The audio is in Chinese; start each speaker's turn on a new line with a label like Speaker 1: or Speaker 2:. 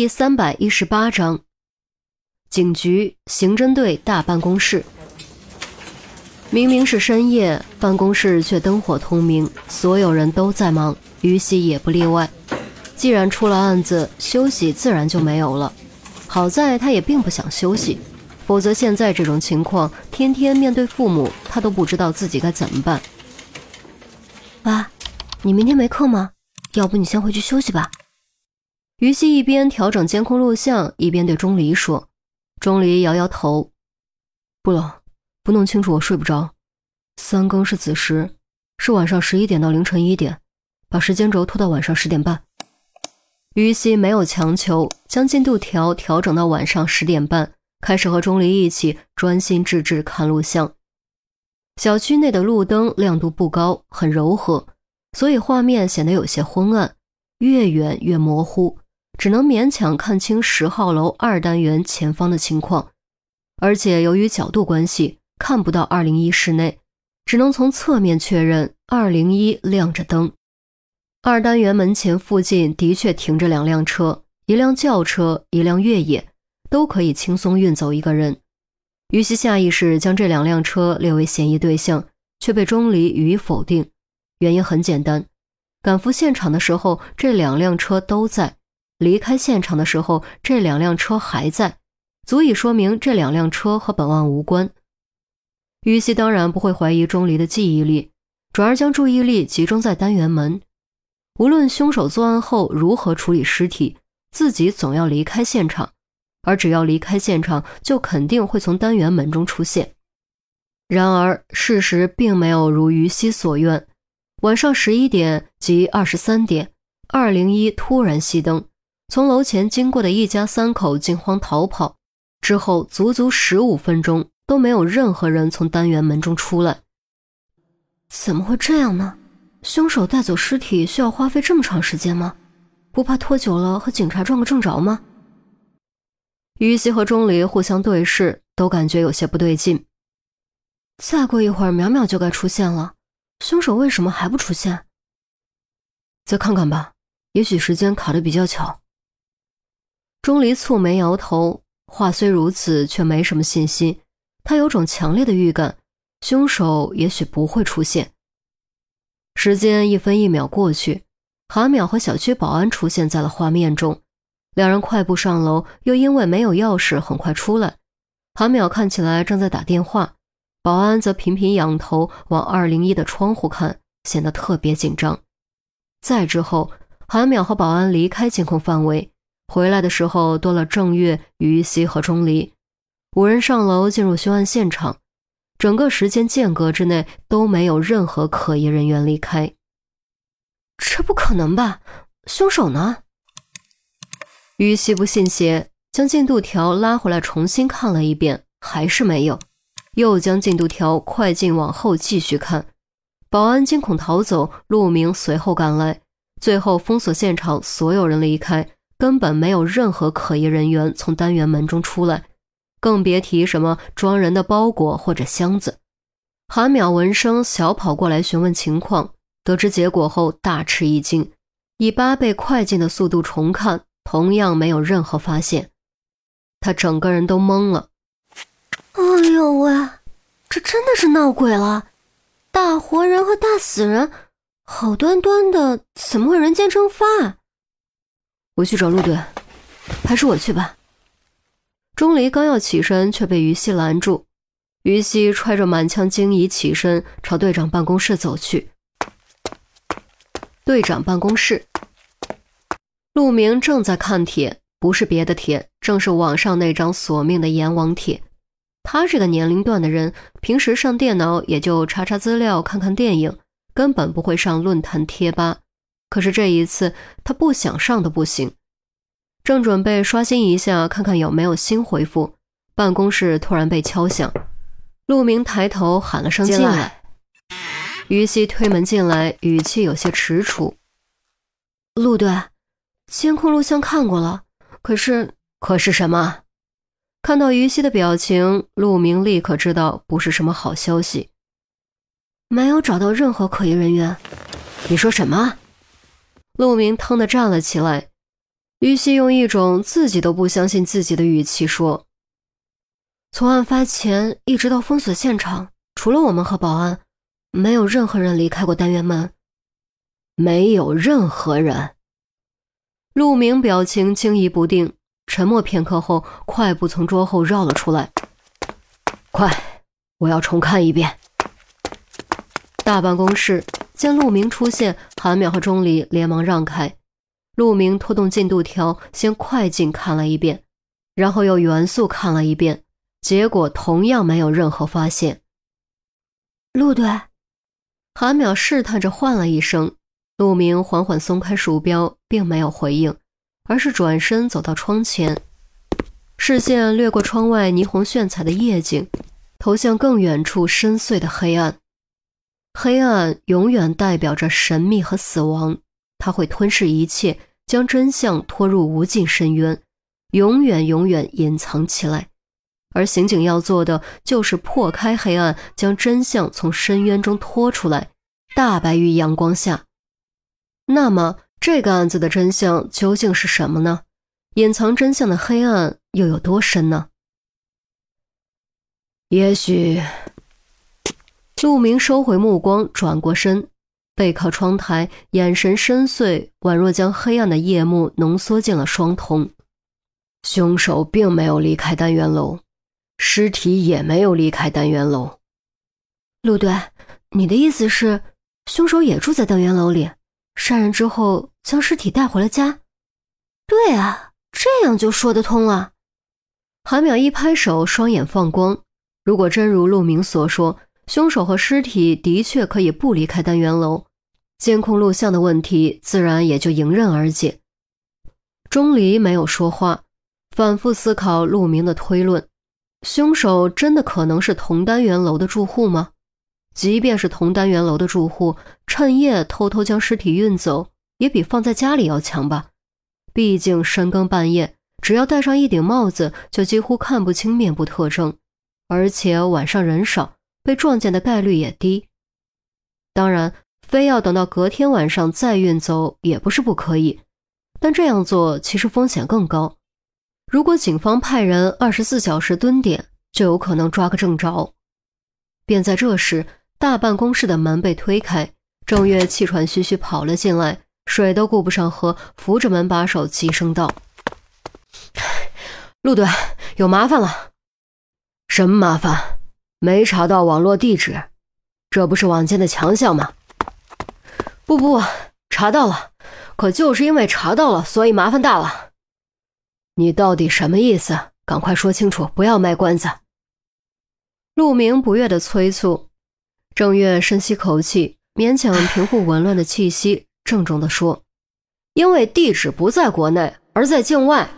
Speaker 1: 第三百一十八章，警局刑侦队大办公室。明明是深夜，办公室却灯火通明，所有人都在忙，于西也不例外。既然出了案子，休息自然就没有了。好在他也并不想休息，否则现在这种情况，天天面对父母，他都不知道自己该怎么办。
Speaker 2: 爸，你明天没课吗？要不你先回去休息吧。
Speaker 1: 于西一边调整监控录像，一边对钟离说：“钟离摇摇头，不了。”不弄清楚我睡不着。三更是子时，是晚上十一点到凌晨一点，把时间轴拖到晚上十点半。于西没有强求，将进度条调整到晚上十点半，开始和钟离一起专心致志看录像。小区内的路灯亮度不高，很柔和，所以画面显得有些昏暗，越远越模糊，只能勉强看清十号楼二单元前方的情况，而且由于角度关系。看不到二零一室内，只能从侧面确认二零一亮着灯。二单元门前附近的确停着两辆车，一辆轿车，一辆越野，都可以轻松运走一个人。于西下意识将这两辆车列为嫌疑对象，却被钟离予以否定。原因很简单，赶赴现场的时候这两辆车都在，离开现场的时候这两辆车还在，足以说明这两辆车和本案无关。于西当然不会怀疑钟离的记忆力，转而将注意力集中在单元门。无论凶手作案后如何处理尸体，自己总要离开现场，而只要离开现场，就肯定会从单元门中出现。然而，事实并没有如于西所愿。晚上十一点及二十三点，二零一突然熄灯，从楼前经过的一家三口惊慌逃跑，之后足足十五分钟。都没有任何人从单元门中出来，
Speaker 2: 怎么会这样呢？凶手带走尸体需要花费这么长时间吗？不怕拖久了和警察撞个正着吗？
Speaker 1: 于西和钟离互相对视，都感觉有些不对劲。
Speaker 2: 再过一会儿，淼淼就该出现了，凶手为什么还不出现？
Speaker 1: 再看看吧，也许时间卡的比较巧。钟离蹙眉摇头，话虽如此，却没什么信心。他有种强烈的预感，凶手也许不会出现。时间一分一秒过去，韩淼和小区保安出现在了画面中，两人快步上楼，又因为没有钥匙，很快出来。韩淼看起来正在打电话，保安则频频仰头往二零一的窗户看，显得特别紧张。再之后，韩淼和保安离开监控范围，回来的时候多了郑月、于西和钟离。五人上楼进入凶案现场，整个时间间隔之内都没有任何可疑人员离开。
Speaker 2: 这不可能吧？凶手呢？
Speaker 1: 于西不信邪，将进度条拉回来重新看了一遍，还是没有。又将进度条快进往后继续看。保安惊恐逃走，陆明随后赶来，最后封锁现场，所有人离开，根本没有任何可疑人员从单元门中出来。更别提什么装人的包裹或者箱子。韩淼闻声小跑过来询问情况，得知结果后大吃一惊，以八倍快进的速度重看，同样没有任何发现。他整个人都懵了。
Speaker 2: 哎呦喂，这真的是闹鬼了！大活人和大死人，好端端的怎么会人间蒸发？
Speaker 1: 我去找陆队，还是我去吧。钟离刚要起身，却被于西拦住。于西揣着满腔惊疑起身，朝队长办公室走去。队长办公室，陆明正在看帖，不是别的帖，正是网上那张索命的阎王帖。他这个年龄段的人，平时上电脑也就查查资料、看看电影，根本不会上论坛贴吧。可是这一次，他不想上都不行。正准备刷新一下，看看有没有新回复，办公室突然被敲响。陆明抬头喊了声“进来”，于西推门进来，语气有些迟蹰：“
Speaker 2: 陆队，监控录像看过了，可是……
Speaker 1: 可是什么？”看到于西的表情，陆明立刻知道不是什么好消息。
Speaker 2: 没有找到任何可疑人员。
Speaker 1: 你说什么？陆明腾地站了起来。于西用一种自己都不相信自己的语气说：“
Speaker 2: 从案发前一直到封锁现场，除了我们和保安，没有任何人离开过单元门。
Speaker 1: 没有任何人。”陆明表情惊疑不定，沉默片刻后，快步从桌后绕了出来。快，我要重看一遍。大办公室见陆明出现，韩淼和钟离连忙让开。陆明拖动进度条，先快进看了一遍，然后又元素看了一遍，结果同样没有任何发现。
Speaker 2: 陆队，
Speaker 1: 韩淼试探着唤了一声。陆明缓缓松开鼠标，并没有回应，而是转身走到窗前，视线掠过窗外霓虹炫彩的夜景，投向更远处深邃的黑暗。黑暗永远代表着神秘和死亡，它会吞噬一切。将真相拖入无尽深渊，永远永远隐藏起来。而刑警要做的就是破开黑暗，将真相从深渊中拖出来，大白于阳光下。那么，这个案子的真相究竟是什么呢？隐藏真相的黑暗又有多深呢？也许，陆明收回目光，转过身。背靠窗台，眼神深邃，宛若将黑暗的夜幕浓缩进了双瞳。凶手并没有离开单元楼，尸体也没有离开单元楼。
Speaker 2: 陆队，你的意思是，凶手也住在单元楼里，杀人之后将尸体带回了家？对啊，这样就说得通了。
Speaker 1: 韩淼一拍手，双眼放光。如果真如陆明所说，凶手和尸体的确可以不离开单元楼。监控录像的问题自然也就迎刃而解。钟离没有说话，反复思考陆明的推论：凶手真的可能是同单元楼的住户吗？即便是同单元楼的住户，趁夜偷偷将尸体运走，也比放在家里要强吧？毕竟深更半夜，只要戴上一顶帽子，就几乎看不清面部特征，而且晚上人少，被撞见的概率也低。当然。非要等到隔天晚上再运走也不是不可以，但这样做其实风险更高。如果警方派人二十四小时蹲点，就有可能抓个正着。便在这时，大办公室的门被推开，郑月气喘吁吁跑了进来，水都顾不上喝，扶着门把手，急声道：“陆队，有麻烦了。
Speaker 3: 什么麻烦？没查到网络地址，这不是网监的强项吗？”
Speaker 1: 不不，查到了，可就是因为查到了，所以麻烦大了。
Speaker 3: 你到底什么意思？赶快说清楚，不要卖关子。
Speaker 1: 陆明不悦的催促。郑月深吸口气，勉强平复紊乱的气息，郑重的说：“因为地址不在国内，而在境外。”